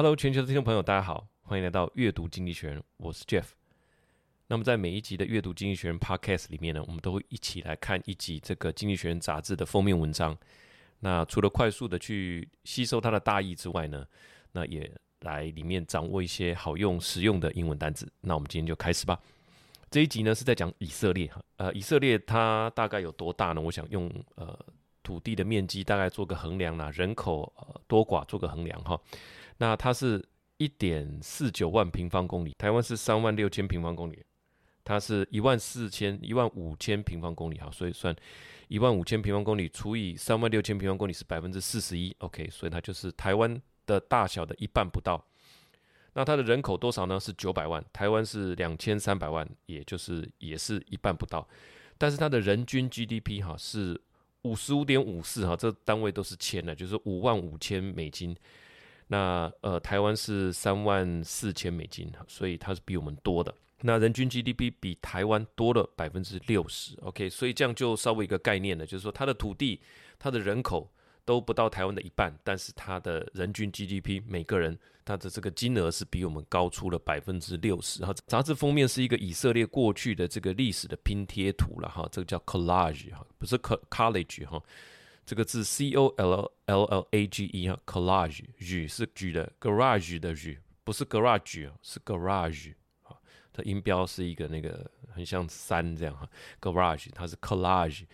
Hello，全球的听众朋友，大家好，欢迎来到阅读经济学人，我是 Jeff。那么在每一集的阅读经济学人 Podcast 里面呢，我们都会一起来看一集这个经济学人杂志的封面文章。那除了快速的去吸收它的大意之外呢，那也来里面掌握一些好用实用的英文单词。那我们今天就开始吧。这一集呢是在讲以色列哈，呃，以色列它大概有多大呢？我想用呃土地的面积大概做个衡量啦，人口呃多寡做个衡量哈。那它是一点四九万平方公里，台湾是三万六千平方公里，它是一万四千一万五千平方公里哈，所以算一万五千平方公里除以三万六千平方公里是百分之四十一，OK，所以它就是台湾的大小的一半不到。那它的人口多少呢？是九百万，台湾是两千三百万，也就是也是一半不到。但是它的人均 GDP 哈是五十五点五四哈，这单位都是千的，就是五万五千美金。那呃，台湾是三万四千美金，所以它是比我们多的。那人均 GDP 比台湾多了百分之六十，OK，所以这样就稍微一个概念了，就是说它的土地、它的人口都不到台湾的一半，但是它的人均 GDP 每个人它的这个金额是比我们高出了百分之六十。哈，杂志封面是一个以色列过去的这个历史的拼贴图了哈，这个叫 collage 哈，不是 college 哈。这个字 C O L L L A G E 哈，collage，是举的，garage 的 g，，不是 garage，是 garage 啊。它音标是一个那个很像山这样哈，garage，它是 collage。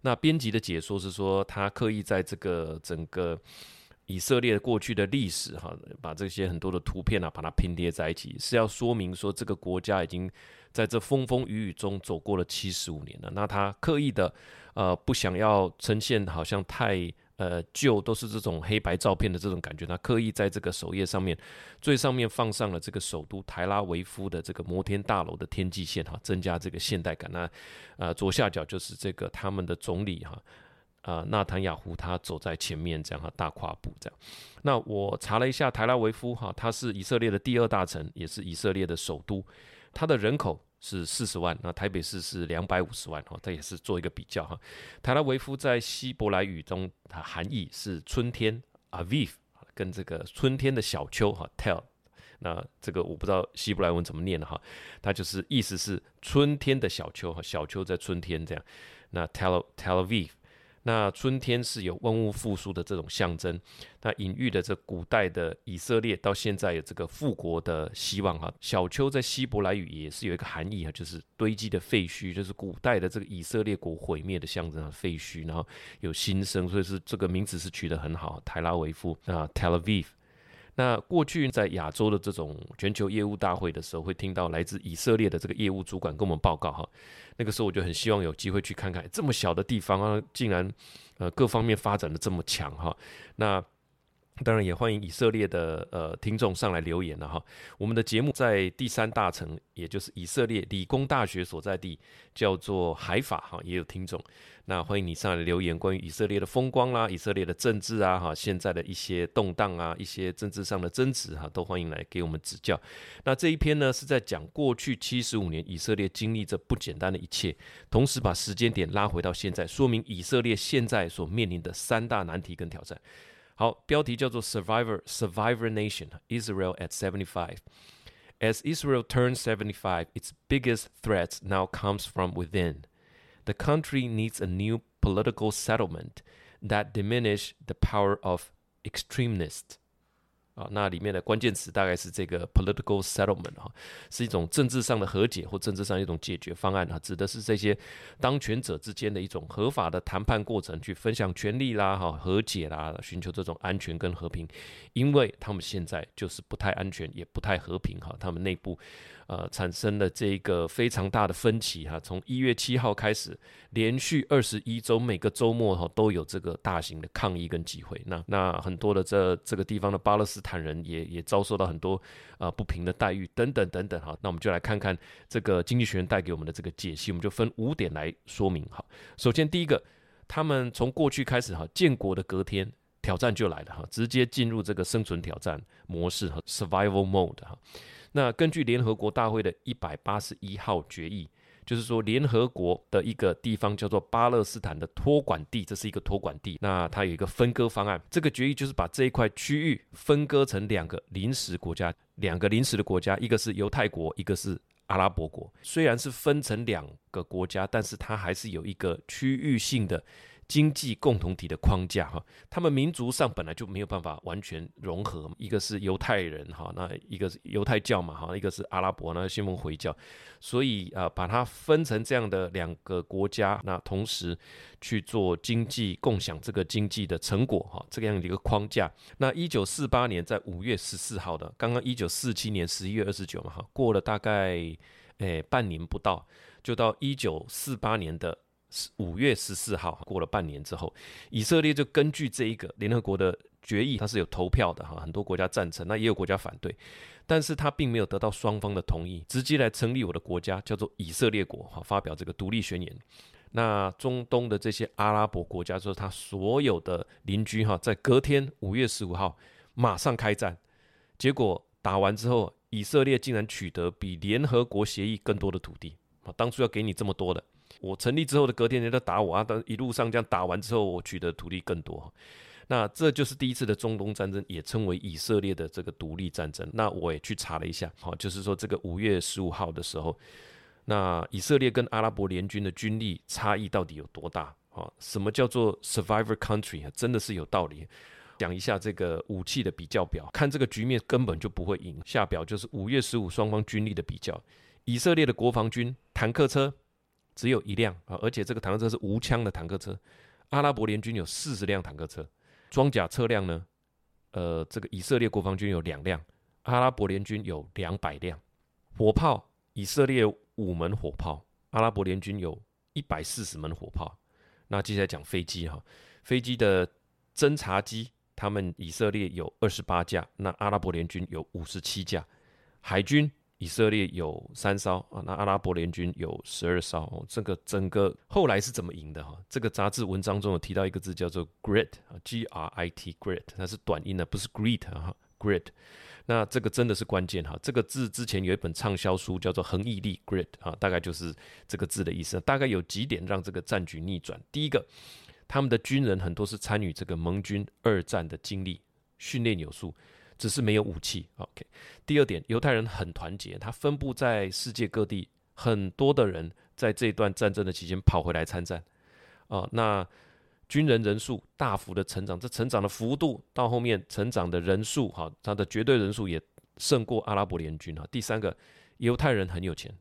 那编辑的解说是说，他刻意在这个整个以色列过去的历史哈，把这些很多的图片啊，把它拼贴在一起，是要说明说这个国家已经在这风风雨雨中走过了七十五年了。那他刻意的。呃，不想要呈现好像太呃旧，都是这种黑白照片的这种感觉。他刻意在这个首页上面最上面放上了这个首都台拉维夫的这个摩天大楼的天际线哈，增加这个现代感。那呃左下角就是这个他们的总理哈，呃纳坦雅胡他走在前面这样哈，大跨步这样。那我查了一下台拉维夫哈，它是以色列的第二大城，也是以色列的首都，它的人口。是四十万，那台北市是两百五十万哈，这也是做一个比较哈。台拉维夫在希伯来语中，它含义是春天，Aviv，跟这个春天的小丘哈，Tel，那这个我不知道希伯来文怎么念的哈，它就是意思是春天的小丘哈，小丘在春天这样，那 Tel Tel Aviv。那春天是有万物复苏的这种象征，那隐喻的这古代的以色列到现在有这个复国的希望哈。小丘在希伯来语也是有一个含义哈，就是堆积的废墟，就是古代的这个以色列国毁灭的象征啊，废墟，然后有新生，所以是这个名字是取得很好，泰拉维夫啊，Tel Aviv。那过去在亚洲的这种全球业务大会的时候，会听到来自以色列的这个业务主管跟我们报告哈。那个时候我就很希望有机会去看看这么小的地方啊，竟然呃各方面发展的这么强哈。那当然也欢迎以色列的呃听众上来留言了哈。我们的节目在第三大城，也就是以色列理工大学所在地，叫做海法哈，也有听众。那欢迎你上来留言，关于以色列的风光啦，以色列的政治啊哈，现在的一些动荡啊，一些政治上的争执哈，都欢迎来给我们指教。那这一篇呢是在讲过去七十五年以色列经历着不简单的一切，同时把时间点拉回到现在，说明以色列现在所面临的三大难题跟挑战。好，标题叫做 Survivor Survivor Nation Israel at seventy five. As Israel turns seventy five, its biggest threat now comes from within. The country needs a new political settlement that diminish the power of extremists. 啊，那里面的关键词大概是这个 political settlement 哈，是一种政治上的和解或政治上一种解决方案哈，指的是这些当权者之间的一种合法的谈判过程，去分享权利啦哈，和解啦，寻求这种安全跟和平，因为他们现在就是不太安全，也不太和平哈，他们内部。呃，产生了这个非常大的分歧哈，从一月七号开始，连续二十一周，每个周末哈都有这个大型的抗议跟集会。那那很多的这这个地方的巴勒斯坦人也也遭受到很多啊、呃、不平的待遇等等等等哈。那我们就来看看这个经济学人带给我们的这个解析，我们就分五点来说明哈。首先第一个，他们从过去开始哈，建国的隔天挑战就来了哈，直接进入这个生存挑战模式和 survival mode 哈。那根据联合国大会的一百八十一号决议，就是说联合国的一个地方叫做巴勒斯坦的托管地，这是一个托管地。那它有一个分割方案，这个决议就是把这一块区域分割成两个临时国家，两个临时的国家，一个是犹太国，一个是阿拉伯国。虽然是分成两个国家，但是它还是有一个区域性的。经济共同体的框架哈，他们民族上本来就没有办法完全融合，一个是犹太人哈，那一个是犹太教嘛哈，一个是阿拉伯那信奉回教，所以啊，把它分成这样的两个国家，那同时去做经济共享这个经济的成果哈，这个样的一个框架。那一九四八年在五月十四号的，刚刚一九四七年十一月二十九嘛哈，过了大概诶半年不到，就到一九四八年的。五月十四号，过了半年之后，以色列就根据这一个联合国的决议，它是有投票的哈，很多国家赞成，那也有国家反对，但是他并没有得到双方的同意，直接来成立我的国家，叫做以色列国哈，发表这个独立宣言。那中东的这些阿拉伯国家，就是他所有的邻居哈，在隔天五月十五号马上开战，结果打完之后，以色列竟然取得比联合国协议更多的土地啊，当初要给你这么多的。我成立之后的隔天，人家打我啊！但一路上这样打完之后，我取得土地更多。那这就是第一次的中东战争，也称为以色列的这个独立战争。那我也去查了一下，好，就是说这个五月十五号的时候，那以色列跟阿拉伯联军的军力差异到底有多大？啊，什么叫做 survivor country？真的是有道理。讲一下这个武器的比较表，看这个局面根本就不会赢。下表就是五月十五双方军力的比较，以色列的国防军坦克车。只有一辆啊，而且这个坦克车是无枪的坦克车。阿拉伯联军有四十辆坦克车，装甲车辆呢？呃，这个以色列国防军有两辆，阿拉伯联军有两百辆。火炮，以色列五门火炮，阿拉伯联军有一百四十门火炮。那接下来讲飞机哈，飞机的侦察机，他们以色列有二十八架，那阿拉伯联军有五十七架。海军。以色列有三艘啊，那阿拉伯联军有十二艘。这个整个后来是怎么赢的哈？这个杂志文章中有提到一个字叫做 grit 啊，G R I T grit，它是短音的，不是 greet 哈，grit。那这个真的是关键哈。这个字之前有一本畅销书叫做《恒毅力》grit 啊，大概就是这个字的意思。大概有几点让这个战局逆转。第一个，他们的军人很多是参与这个盟军二战的经历，训练有素。只是没有武器。OK，第二点，犹太人很团结，他分布在世界各地，很多的人在这段战争的期间跑回来参战。啊，那军人人数大幅的成长，这成长的幅度到后面成长的人数，哈，他的绝对人数也胜过阿拉伯联军。哈，第三个，犹太人很有钱，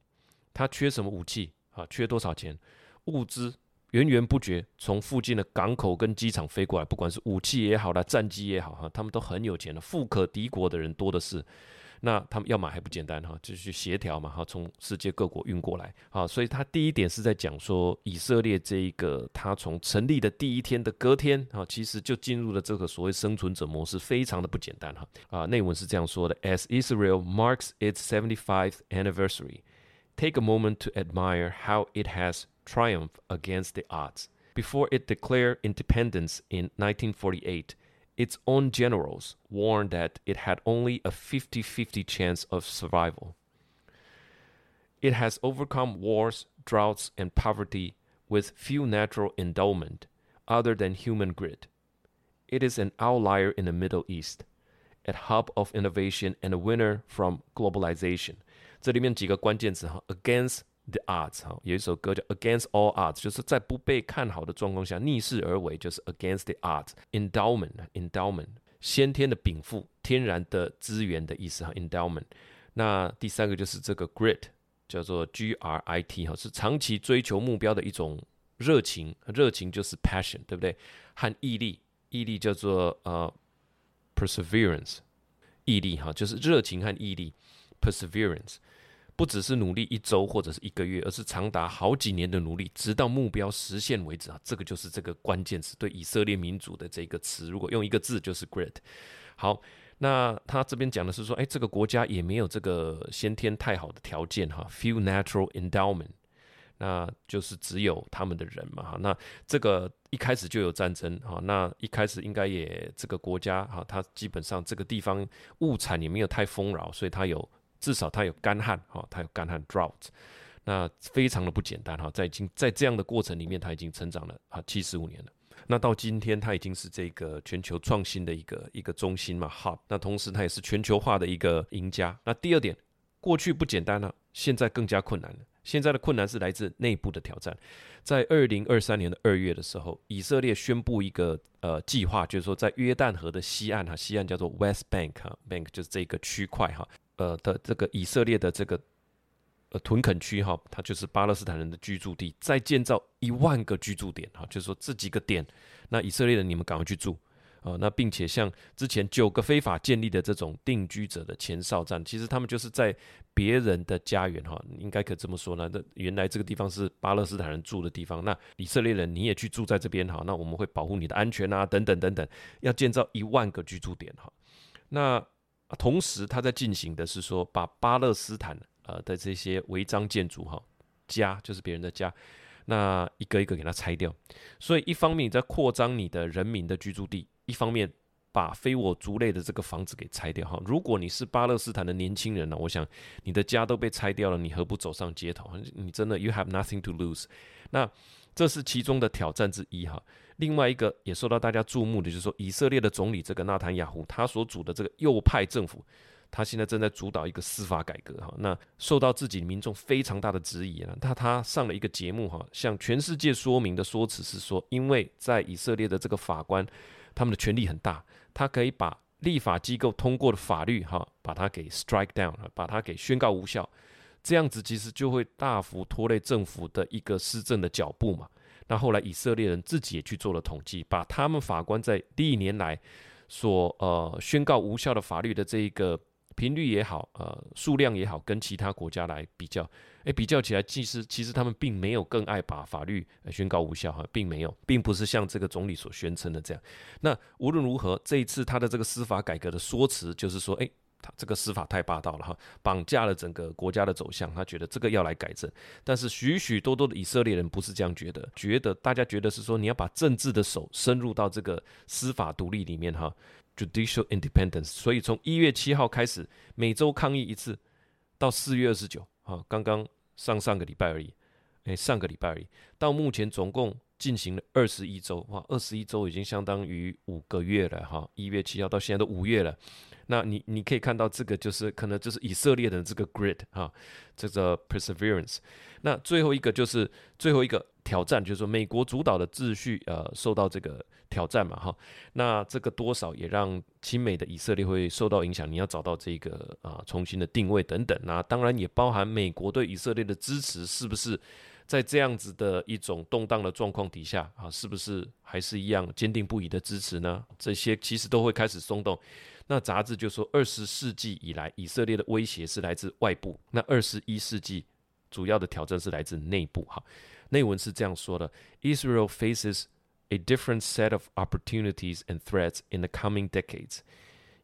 他缺什么武器？啊，缺多少钱？物资。源源不绝从附近的港口跟机场飞过来，不管是武器也好啦，战机也好哈，他们都很有钱的，富可敌国的人多的是。那他们要买还不简单哈，就去协调嘛哈，从世界各国运过来啊。所以他第一点是在讲说，以色列这一个他从成立的第一天的隔天啊，其实就进入了这个所谓生存者模式，非常的不简单哈啊。内文是这样说的：As Israel marks its seventy-fifth anniversary, take a moment to admire how it has. Triumph against the odds. Before it declared independence in 1948, its own generals warned that it had only a 50-50 chance of survival. It has overcome wars, droughts, and poverty with few natural endowment other than human grit. It is an outlier in the Middle East, a hub of innovation and a winner from globalization. 这里面几个关键词哈，against The odds 哈，有一首歌叫 Against All Odds，就是在不被看好的状况下逆势而为，就是 Against the odds。Endowment，endowment，先天的禀赋，天然的资源的意思哈。Endowment。那第三个就是这个 Grit，叫做 G R I T 哈，是长期追求目标的一种热情，热情就是 passion，对不对？和毅力，毅力叫做呃 Perseverance，毅力哈，就是热情和毅力 Perseverance。不只是努力一周或者是一个月，而是长达好几年的努力，直到目标实现为止啊！这个就是这个关键词，对以色列民主的这个词，如果用一个字就是 “great”。好，那他这边讲的是说，哎，这个国家也没有这个先天太好的条件哈，few natural endowment，那就是只有他们的人嘛哈。那这个一开始就有战争哈，那一开始应该也这个国家哈，它基本上这个地方物产也没有太丰饶，所以它有至少它有干旱哈，它有干旱 drought，那非常的不简单哈，在已经在这样的过程里面，它已经成长了啊七十五年了。那到今天，它已经是这个全球创新的一个一个中心嘛，Hub。那同时，它也是全球化的一个赢家。那第二点，过去不简单了，现在更加困难了。现在的困难是来自内部的挑战。在二零二三年的二月的时候，以色列宣布一个呃计划，就是说在约旦河的西岸哈，西岸叫做 West Bank 哈，Bank 就是这个区块哈，呃的这个以色列的这个。呃，屯垦区哈，它就是巴勒斯坦人的居住地，再建造一万个居住点哈，就是说这几个点，那以色列人你们赶快去住啊，那并且像之前九个非法建立的这种定居者的前哨站，其实他们就是在别人的家园哈，应该可这么说呢，那原来这个地方是巴勒斯坦人住的地方，那以色列人你也去住在这边哈，那我们会保护你的安全啊，等等等等，要建造一万个居住点哈，那同时他在进行的是说把巴勒斯坦。呃的这些违章建筑哈，家就是别人的家，那一个一个给它拆掉。所以一方面你在扩张你的人民的居住地，一方面把非我族类的这个房子给拆掉哈。如果你是巴勒斯坦的年轻人呢，我想你的家都被拆掉了，你何不走上街头？你真的 you have nothing to lose。那这是其中的挑战之一哈。另外一个也受到大家注目的就是说，以色列的总理这个纳坦雅胡他所组的这个右派政府。他现在正在主导一个司法改革哈，那受到自己民众非常大的质疑啊。他他上了一个节目哈，向全世界说明的说辞是说，因为在以色列的这个法官，他们的权力很大，他可以把立法机构通过的法律哈，把它给 strike down，把它给宣告无效，这样子其实就会大幅拖累政府的一个施政的脚步嘛。那后来以色列人自己也去做了统计，把他们法官在历年来所呃宣告无效的法律的这一个。频率也好，呃，数量也好，跟其他国家来比较，诶，比较起来，其实其实他们并没有更爱把法律宣告无效哈，并没有，并不是像这个总理所宣称的这样。那无论如何，这一次他的这个司法改革的说辞就是说，诶，这个司法太霸道了哈，绑架了整个国家的走向，他觉得这个要来改正。但是许许多多的以色列人不是这样觉得，觉得大家觉得是说，你要把政治的手深入到这个司法独立里面哈。Judicial independence，所以从一月七号开始，每周抗议一次，到四月二十九，哈，刚刚上上个礼拜而已，诶，上个礼拜而已，到目前总共进行了二十一周，哇，二十一周已经相当于五个月了，哈，一月七号到现在都五月了，那你你可以看到这个就是可能就是以色列的这个 grit 哈，这个 perseverance，那最后一个就是最后一个。挑战就是说，美国主导的秩序，呃，受到这个挑战嘛，哈，那这个多少也让亲美的以色列会受到影响。你要找到这个啊、重新的定位等等，那当然也包含美国对以色列的支持，是不是在这样子的一种动荡的状况底下啊，是不是还是一样坚定不移的支持呢？这些其实都会开始松动。那杂志就说，二十世纪以来，以色列的威胁是来自外部，那二十一世纪主要的挑战是来自内部，哈。内文是这样说的：Israel faces a different set of opportunities and threats in the coming decades.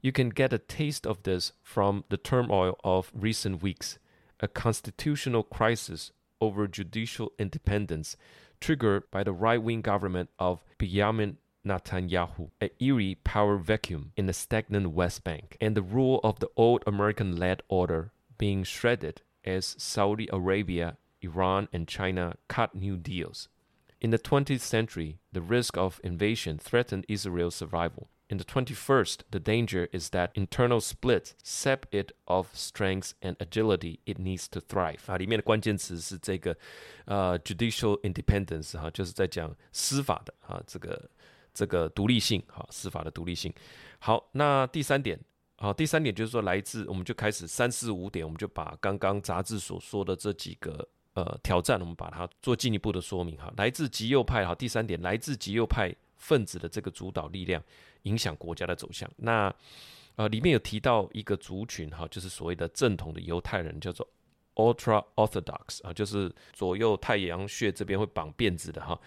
You can get a taste of this from the turmoil of recent weeks. A constitutional crisis over judicial independence triggered by the right-wing government of Benjamin Netanyahu, an eerie power vacuum in the stagnant West Bank, and the rule of the old American-led order being shredded as Saudi Arabia Iran and China cut new deals. In the 20th century, the risk of invasion threatened Israel's survival. In the 21st, the danger is that internal splits sap it of strength and agility it needs to thrive. 啊，里面的关键词是这个，呃，judicial independence 哈，就是在讲司法的啊，这个 这个独立性，哈，司法的独立性。好，那第三点。好，第三点就是说，来自我们就开始三四五点，我们就把刚刚杂志所说的这几个。呃，挑战我们把它做进一步的说明哈。来自极右派哈，第三点，来自极右派分子的这个主导力量影响国家的走向。那呃，里面有提到一个族群哈，就是所谓的正统的犹太人，叫做 Ultra Orthodox 啊，就是左右太阳穴这边会绑辫子的哈。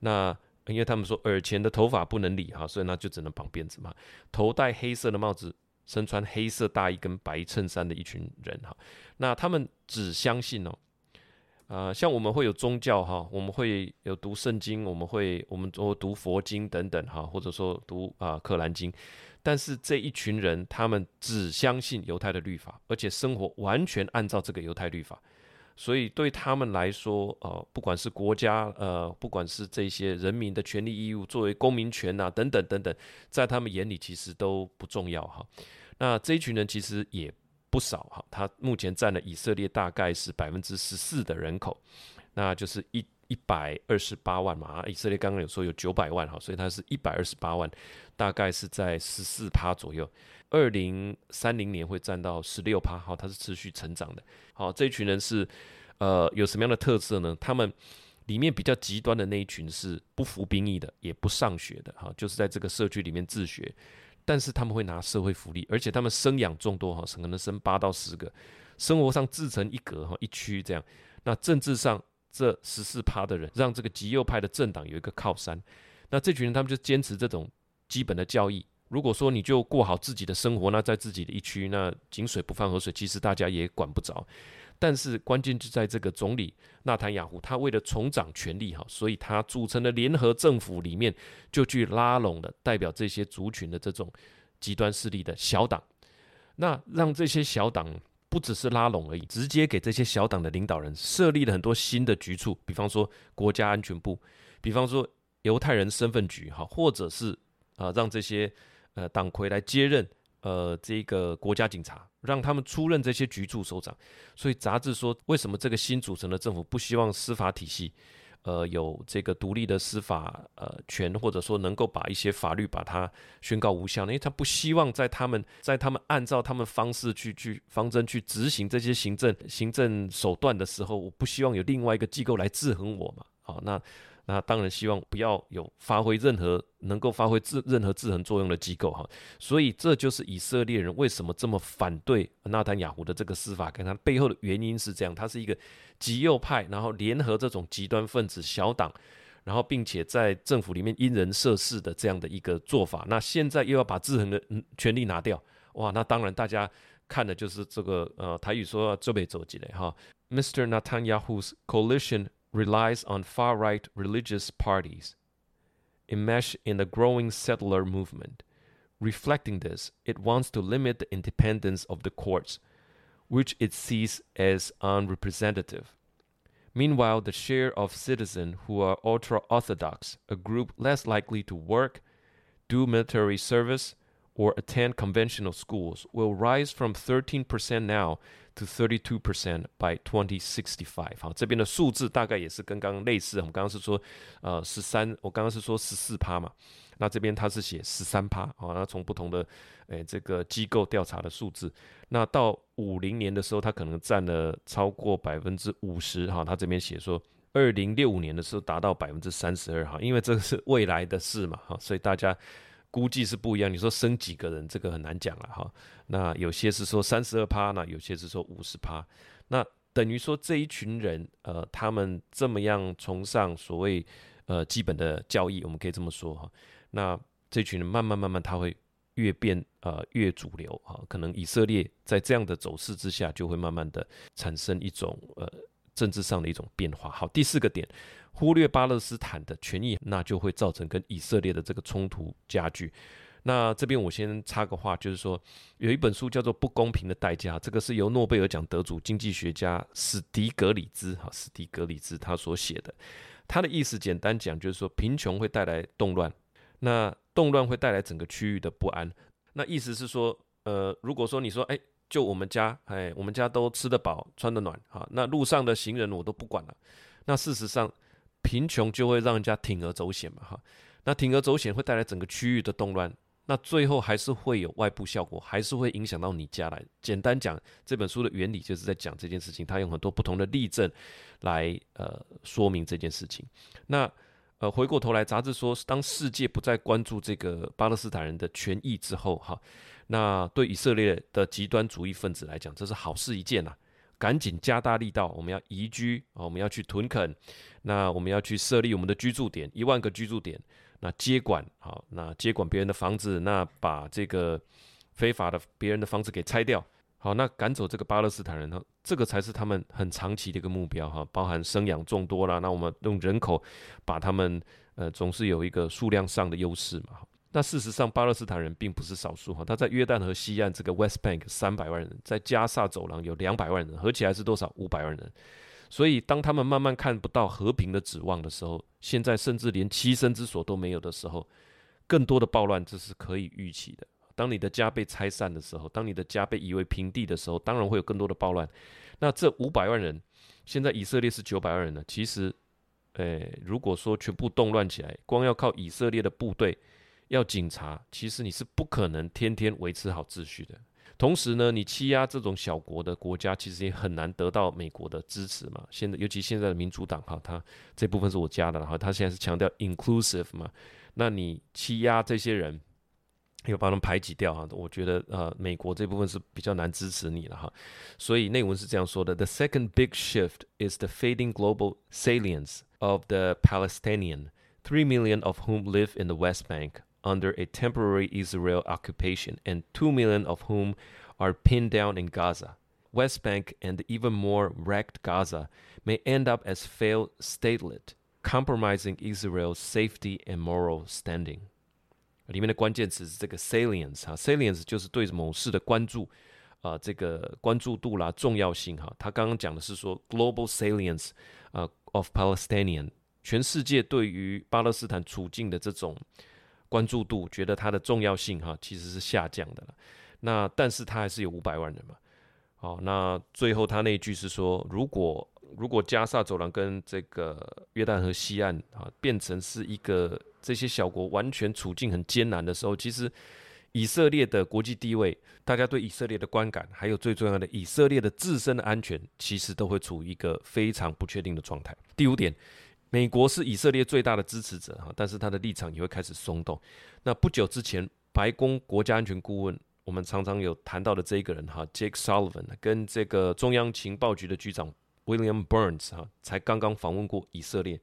那因为他们说耳前的头发不能理哈，所以那就只能绑辫子嘛。头戴黑色的帽子。身穿黑色大衣跟白衬衫的一群人哈。那他们只相信哦，呃，像我们会有宗教哈，我们会有读圣经，我们会我们都读佛经等等哈，或者说读啊《可兰经》，但是这一群人他们只相信犹太的律法，而且生活完全按照这个犹太律法。所以对他们来说，呃，不管是国家，呃，不管是这些人民的权利义务，作为公民权啊，等等等等，在他们眼里其实都不重要哈。那这一群人其实也不少哈，他目前占了以色列大概是百分之十四的人口，那就是一一百二十八万嘛。以色列刚刚有说有九百万哈，所以它是一百二十八万，大概是在十四趴左右。二零三零年会占到十六趴，好，它是持续成长的。好，这一群人是，呃，有什么样的特色呢？他们里面比较极端的那一群是不服兵役的，也不上学的，哈，就是在这个社区里面自学，但是他们会拿社会福利，而且他们生养众多，哈，可能生八到十个，生活上自成一格，哈，一区这样。那政治上这十四趴的人，让这个极右派的政党有一个靠山。那这群人他们就坚持这种基本的教义。如果说你就过好自己的生活，那在自己的一区，那井水不犯河水，其实大家也管不着。但是关键就在这个总理纳坦雅胡，他为了重掌权力哈，所以他组成的联合政府里面就去拉拢了代表这些族群的这种极端势力的小党。那让这些小党不只是拉拢而已，直接给这些小党的领导人设立了很多新的局处，比方说国家安全部，比方说犹太人身份局哈，或者是啊让这些。呃，党魁来接任，呃，这个国家警察让他们出任这些局处首长。所以杂志说，为什么这个新组成的政府不希望司法体系，呃，有这个独立的司法呃权，或者说能够把一些法律把它宣告无效呢？因为他不希望在他们在他们按照他们方式去去方针去执行这些行政行政手段的时候，我不希望有另外一个机构来制衡我嘛。好，那。那当然希望不要有发挥任何能够发挥制任何制衡作用的机构哈，所以这就是以色列人为什么这么反对纳坦雅胡的这个司法，跟他背后的原因是这样，他是一个极右派，然后联合这种极端分子小党，然后并且在政府里面因人设事的这样的一个做法。那现在又要把制衡的权力拿掉，哇，那当然大家看的就是这个呃台语说这边走起来哈，Mr. Netanyahu's coalition。Relies on far-right religious parties enmeshed in the growing settler movement. Reflecting this, it wants to limit the independence of the courts, which it sees as unrepresentative. Meanwhile, the share of citizens who are ultra-Orthodox, a group less likely to work, do military service, or attend conventional schools, will rise from 13% now to thirty two percent by twenty sixty five，。好，这边的数字大概也是跟刚刚类似。我们刚刚是说，呃，十三，我刚刚是说十四趴嘛。那这边它是写十三趴。好，那从不同的诶、这个机构调查的数字，那到五零年的时候，它可能占了超过百分之五十。哈，它这边写说，二零六五年的时候达到百分之三十二。哈，因为这个是未来的事嘛。哈，所以大家。估计是不一样，你说生几个人，这个很难讲了哈。那有些是说三十二趴，那有些是说五十趴。那等于说这一群人，呃，他们这么样崇尚所谓呃基本的教义，我们可以这么说哈。那这群人慢慢慢慢，他会越变呃越主流哈。可能以色列在这样的走势之下，就会慢慢的产生一种呃政治上的一种变化。好，第四个点。忽略巴勒斯坦的权益，那就会造成跟以色列的这个冲突加剧。那这边我先插个话，就是说有一本书叫做《不公平的代价》，这个是由诺贝尔奖得主经济学家史迪格里兹哈史迪格里兹他所写的。他的意思简单讲就是说，贫穷会带来动乱，那动乱会带来整个区域的不安。那意思是说，呃，如果说你说，哎，就我们家，哎，我们家都吃得饱，穿得暖，哈，那路上的行人我都不管了。那事实上，贫穷就会让人家铤而走险嘛，哈，那铤而走险会带来整个区域的动乱，那最后还是会有外部效果，还是会影响到你家来。简单讲，这本书的原理就是在讲这件事情，它用很多不同的例证来呃说明这件事情。那呃回过头来，杂志说，当世界不再关注这个巴勒斯坦人的权益之后，哈，那对以色列的极端主义分子来讲，这是好事一件呐。赶紧加大力道，我们要移居啊，我们要去屯垦，那我们要去设立我们的居住点，一万个居住点，那接管好，那接管别人的房子，那把这个非法的别人的房子给拆掉。好，那赶走这个巴勒斯坦人呢？这个才是他们很长期的一个目标哈，包含生养众多啦。那我们用人口把他们呃，总是有一个数量上的优势嘛。那事实上，巴勒斯坦人并不是少数哈，他在约旦河西岸这个 West Bank 三百万人，在加萨走廊有两百万人，合起来是多少？五百万人。所以，当他们慢慢看不到和平的指望的时候，现在甚至连栖身之所都没有的时候，更多的暴乱这是可以预期的。当你的家被拆散的时候，当你的家被夷为平地的时候，当然会有更多的暴乱。那这五百万人，现在以色列是九百万人呢。其实，诶，如果说全部动乱起来，光要靠以色列的部队，要警察，其实你是不可能天天维持好秩序的。同时呢，你欺压这种小国的国家，其实也很难得到美国的支持嘛。现在，尤其现在的民主党哈，他这部分是我加的，然后他现在是强调 inclusive 嘛。那你欺压这些人。要把他们排挤掉哈，我觉得呃，美国这部分是比较难支持你了哈，所以内文是这样说的：The second big shift is the fading global salience of the Palestinian, three million of whom live in the West Bank under a temporary Israel occupation, and two million of whom are pinned down in Gaza. West Bank and even more wrecked Gaza may end up as failed statelet, compromising Israel's safety and moral standing. 里面的关键词是这个 salience 哈，salience 就是对某事的关注啊、呃，这个关注度啦，重要性哈。他刚刚讲的是说 global salience 啊、呃、of Palestinian，全世界对于巴勒斯坦处境的这种 关注度，觉得它的重要性哈，其实是下降的了。那但是它还是有五百万人嘛。好，那最后他那一句是说，如果如果加萨走廊跟这个约旦河西岸啊变成是一个。这些小国完全处境很艰难的时候，其实以色列的国际地位，大家对以色列的观感，还有最重要的以色列的自身的安全，其实都会处于一个非常不确定的状态。第五点，美国是以色列最大的支持者哈，但是他的立场也会开始松动。那不久之前，白宫国家安全顾问，我们常常有谈到的这一个人哈，Jake Sullivan，跟这个中央情报局的局长 William Burns 哈，才刚刚访问过以色列。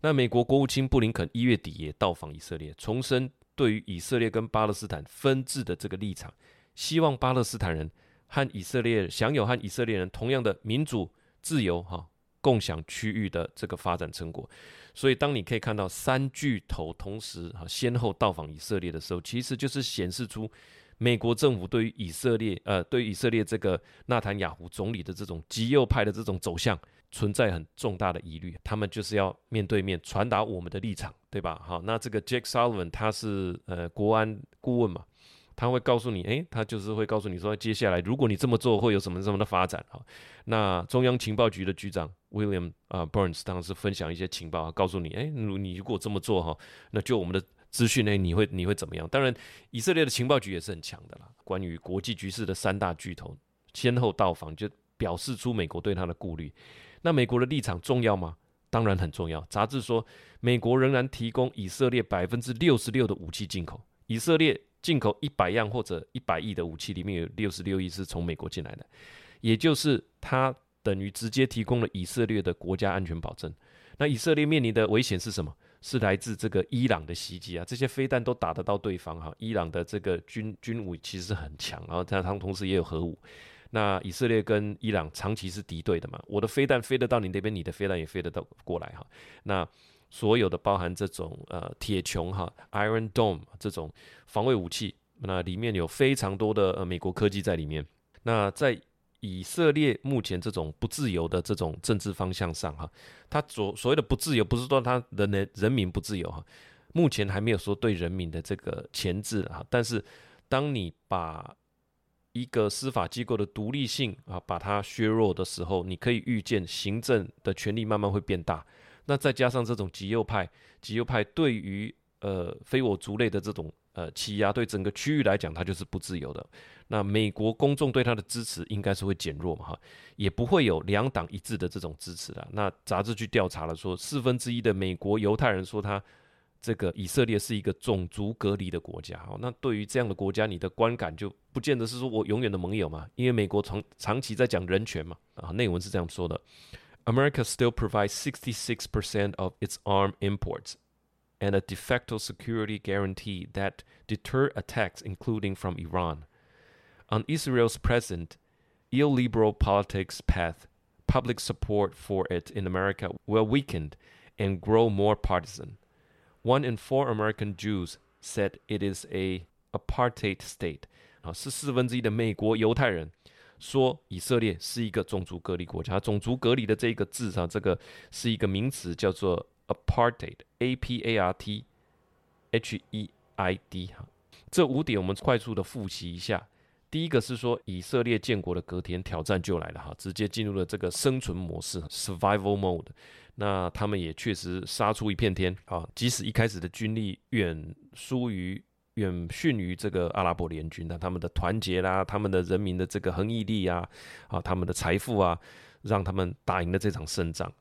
那美国国务卿布林肯一月底也到访以色列，重申对于以色列跟巴勒斯坦分治的这个立场，希望巴勒斯坦人和以色列享有和以色列人同样的民主、自由，哈，共享区域的这个发展成果。所以，当你可以看到三巨头同时哈先后到访以色列的时候，其实就是显示出美国政府对于以色列，呃，对以色列这个纳坦雅胡总理的这种极右派的这种走向。存在很重大的疑虑，他们就是要面对面传达我们的立场，对吧？好，那这个 Jake Sullivan 他是呃国安顾问嘛，他会告诉你，诶，他就是会告诉你说，接下来如果你这么做会有什么什么的发展哈。那中央情报局的局长 William 啊、Burns 当时分享一些情报，告诉你，诶，你如果这么做哈，那就我们的资讯呢，你会你会怎么样？当然，以色列的情报局也是很强的啦。关于国际局势的三大巨头先后到访，就表示出美国对他的顾虑。那美国的立场重要吗？当然很重要。杂志说，美国仍然提供以色列百分之六十六的武器进口。以色列进口一百样或者一百亿的武器，里面有六十六亿是从美国进来的，也就是它等于直接提供了以色列的国家安全保证。那以色列面临的危险是什么？是来自这个伊朗的袭击啊！这些飞弹都打得到对方哈。伊朗的这个军军武其实很强，然后他他们同时也有核武。那以色列跟伊朗长期是敌对的嘛？我的飞弹飞得到你那边，你的飞弹也飞得到过来哈。那所有的包含这种呃铁穹哈 Iron Dome 这种防卫武器，那里面有非常多的呃美国科技在里面。那在以色列目前这种不自由的这种政治方向上哈，它所所谓的不自由，不是说它的人人民不自由哈，目前还没有说对人民的这个钳制哈。但是当你把一个司法机构的独立性啊，把它削弱的时候，你可以预见行政的权力慢慢会变大。那再加上这种极右派，极右派对于呃非我族类的这种呃欺压，对整个区域来讲，它就是不自由的。那美国公众对他的支持应该是会减弱嘛，哈，也不会有两党一致的这种支持了。那杂志去调查了说，说四分之一的美国犹太人说他。这个以色列是一个种族隔离的国家，好，那对于这样的国家，你的观感就不见得是说我永远的盟友嘛，因为美国长长期在讲人权嘛，啊，内文是这样说的 ：America still provides sixty six percent of its arm imports and a de facto security guarantee that deter attacks, including from Iran. On Israel's present illiberal politics path, public support for it in America will weaken and grow more partisan. One in four American Jews said it is a apartheid state. 啊，是四分之一的美国犹太人 说以色列是一个种族隔离国家。种族隔离的这个字上，这个是一个名词，叫做 apartheid，a p a r t h e i d。哈，这五点我们快速的复习一下。第一个是说，以色列建国的隔天，挑战就来了哈，直接进入了这个生存模式 （survival mode）。那他们也确实杀出一片天啊，即使一开始的军力远输于、远逊于这个阿拉伯联军，那他们的团结啦，他们的人民的这个恒毅力啊，啊，他们的财富啊，让他们打赢了这场胜仗。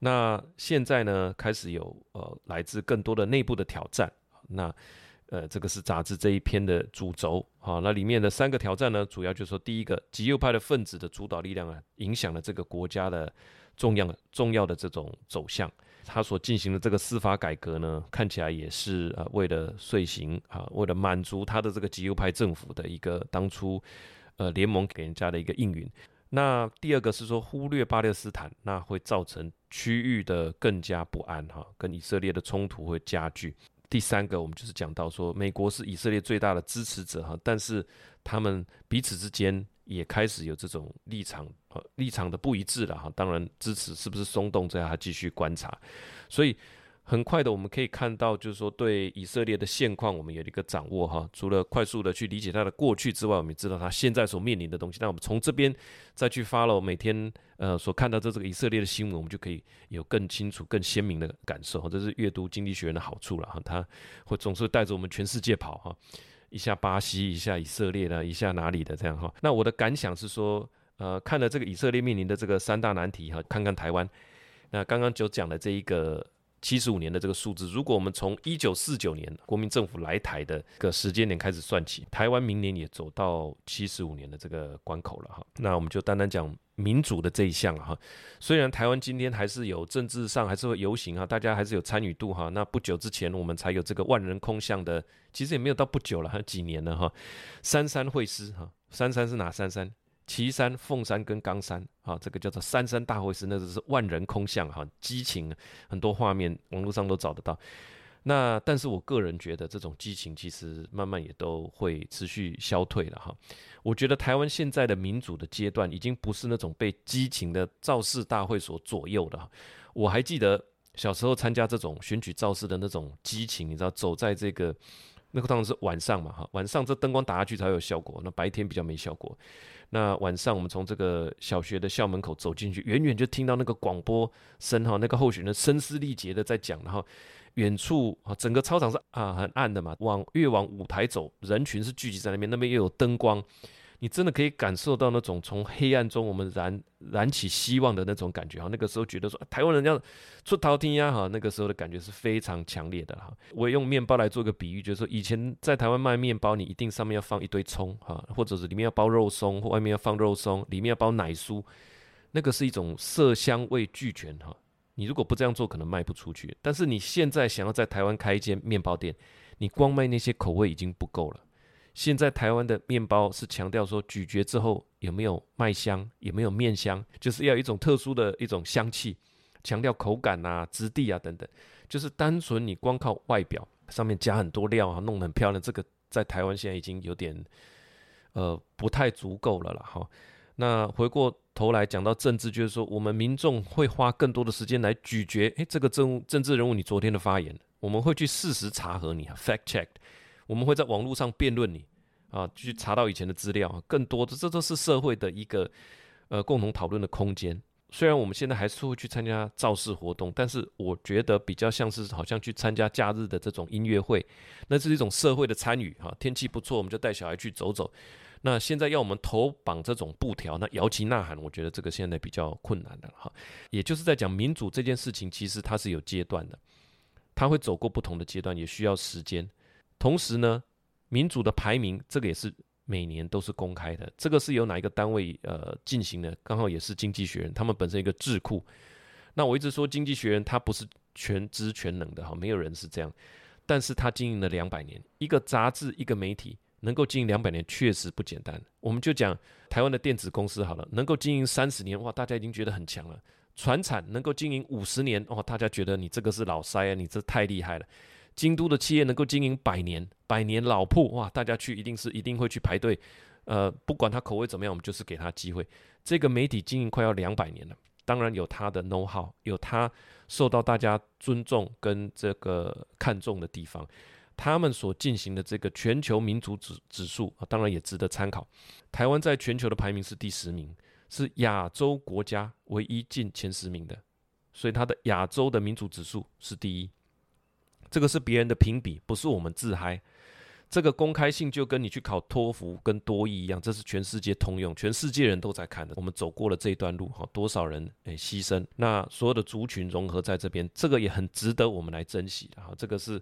那现在呢，开始有呃来自更多的内部的挑战。那呃，这个是杂志这一篇的主轴，好，那里面的三个挑战呢，主要就是说，第一个，极右派的分子的主导力量啊，影响了这个国家的重要重要的这种走向。他所进行的这个司法改革呢，看起来也是呃为了遂行啊，为了满足他的这个极右派政府的一个当初呃联盟给人家的一个应允。那第二个是说，忽略巴勒斯坦，那会造成区域的更加不安哈，跟以色列的冲突会加剧。第三个，我们就是讲到说，美国是以色列最大的支持者哈，但是他们彼此之间也开始有这种立场呃立场的不一致了哈。当然，支持是不是松动，这要继续观察。所以。很快的，我们可以看到，就是说对以色列的现况，我们有一个掌握哈。除了快速的去理解它的过去之外，我们也知道它现在所面临的东西。那我们从这边再去 follow 每天呃所看到的这个以色列的新闻，我们就可以有更清楚、更鲜明的感受。这是阅读《经济学人》的好处了哈，它会总是带着我们全世界跑哈，一下巴西，一下以色列的，一下哪里的这样哈。那我的感想是说，呃，看了这个以色列面临的这个三大难题哈，看看台湾，那刚刚就讲的这一个。七十五年的这个数字，如果我们从一九四九年国民政府来台的个时间点开始算起，台湾明年也走到七十五年的这个关口了哈。那我们就单单讲民主的这一项哈。虽然台湾今天还是有政治上还是会游行哈，大家还是有参与度哈。那不久之前我们才有这个万人空巷的，其实也没有到不久了，还有几年了哈。三三会师哈，三三是哪三三？旗山、凤山跟冈山，啊，这个叫做三山大会师，那就是万人空巷，哈，激情，很多画面网络上都找得到。那但是我个人觉得，这种激情其实慢慢也都会持续消退了，哈。我觉得台湾现在的民主的阶段，已经不是那种被激情的造势大会所左右的。我还记得小时候参加这种选举造势的那种激情，你知道，走在这个。那个当然是晚上嘛，哈，晚上这灯光打下去才有效果，那白天比较没效果。那晚上我们从这个小学的校门口走进去，远远就听到那个广播声，哈，那个候选人声嘶力竭的在讲，然后远处啊，整个操场是啊很暗的嘛，往越往舞台走，人群是聚集在那边，那边又有灯光。你真的可以感受到那种从黑暗中我们燃燃起希望的那种感觉哈，那个时候觉得说台湾人要出头天呀哈，那个时候的感觉是非常强烈的哈。我用面包来做个比喻，就是说以前在台湾卖面包，你一定上面要放一堆葱哈，或者是里面要包肉松，或外面要放肉松，里面要包奶酥，那个是一种色香味俱全哈。你如果不这样做，可能卖不出去。但是你现在想要在台湾开一间面包店，你光卖那些口味已经不够了。现在台湾的面包是强调说咀嚼之后有没有麦香，有没有面香，就是要一种特殊的一种香气，强调口感啊、质地啊等等。就是单纯你光靠外表上面加很多料啊，弄得很漂亮，这个在台湾现在已经有点呃不太足够了啦。哈。那回过头来讲到政治，就是说我们民众会花更多的时间来咀嚼，诶，这个政政治人物你昨天的发言，我们会去事实查核你，fact check。我们会在网络上辩论你啊，去查到以前的资料，更多的这都是社会的一个呃共同讨论的空间。虽然我们现在还是会去参加造势活动，但是我觉得比较像是好像去参加假日的这种音乐会，那是一种社会的参与哈。天气不错，我们就带小孩去走走。那现在要我们头绑这种布条，那摇旗呐喊，我觉得这个现在比较困难的哈。也就是在讲民主这件事情，其实它是有阶段的，它会走过不同的阶段，也需要时间。同时呢，民主的排名这个也是每年都是公开的，这个是由哪一个单位呃进行的？刚好也是经济学人，他们本身一个智库。那我一直说经济学人他不是全知全能的哈，没有人是这样。但是他经营了两百年，一个杂志，一个媒体能够经营两百年，确实不简单。我们就讲台湾的电子公司好了，能够经营三十年，哇，大家已经觉得很强了。传产能够经营五十年，哦，大家觉得你这个是老塞啊，你这太厉害了。京都的企业能够经营百年，百年老铺，哇，大家去一定是一定会去排队。呃，不管他口味怎么样，我们就是给他机会。这个媒体经营快要两百年了，当然有他的 know how，有他受到大家尊重跟这个看重的地方。他们所进行的这个全球民主指指数啊，当然也值得参考。台湾在全球的排名是第十名，是亚洲国家唯一进前十名的，所以它的亚洲的民主指数是第一。这个是别人的评比，不是我们自嗨。这个公开性就跟你去考托福跟多益一样，这是全世界通用，全世界人都在看的。我们走过了这一段路，哈，多少人诶牺牲，那所有的族群融合在这边，这个也很值得我们来珍惜的哈。这个是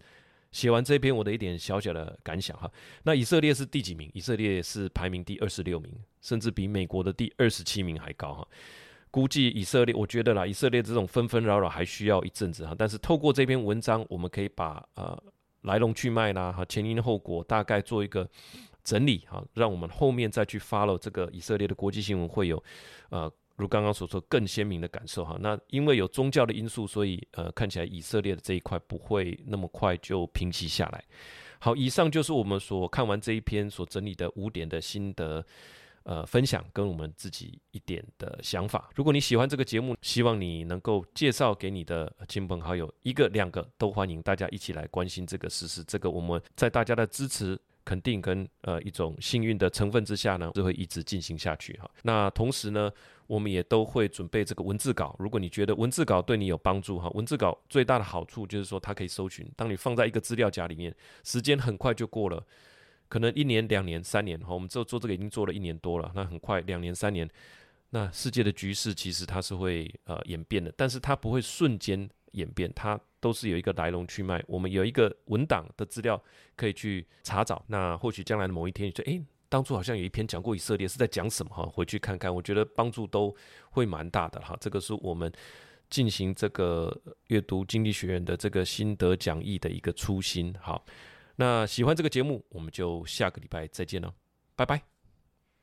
写完这篇我的一点小小的感想哈。那以色列是第几名？以色列是排名第二十六名，甚至比美国的第二十七名还高哈。估计以色列，我觉得啦，以色列这种纷纷扰扰还需要一阵子哈。但是透过这篇文章，我们可以把呃。来龙去脉啦，哈，前因后果大概做一个整理，哈，让我们后面再去 follow 这个以色列的国际新闻会有，呃，如刚刚所说更鲜明的感受，哈。那因为有宗教的因素，所以呃，看起来以色列的这一块不会那么快就平息下来。好，以上就是我们所看完这一篇所整理的五点的心得。呃，分享跟我们自己一点的想法。如果你喜欢这个节目，希望你能够介绍给你的亲朋好友，一个两个都欢迎，大家一起来关心这个事实。这个我们在大家的支持、肯定跟呃一种幸运的成分之下呢，就会一直进行下去哈。那同时呢，我们也都会准备这个文字稿。如果你觉得文字稿对你有帮助哈，文字稿最大的好处就是说它可以搜寻，当你放在一个资料夹里面，时间很快就过了。可能一年、两年、三年，哈，我们做做这个已经做了一年多了，那很快两年、三年，那世界的局势其实它是会呃演变的，但是它不会瞬间演变，它都是有一个来龙去脉。我们有一个文档的资料可以去查找，那或许将来的某一天，你说，诶，当初好像有一篇讲过以色列是在讲什么哈，回去看看，我觉得帮助都会蛮大的哈。这个是我们进行这个阅读经济学院的这个心得讲义的一个初心，好。那喜欢这个节目，我们就下个礼拜再见了，拜拜。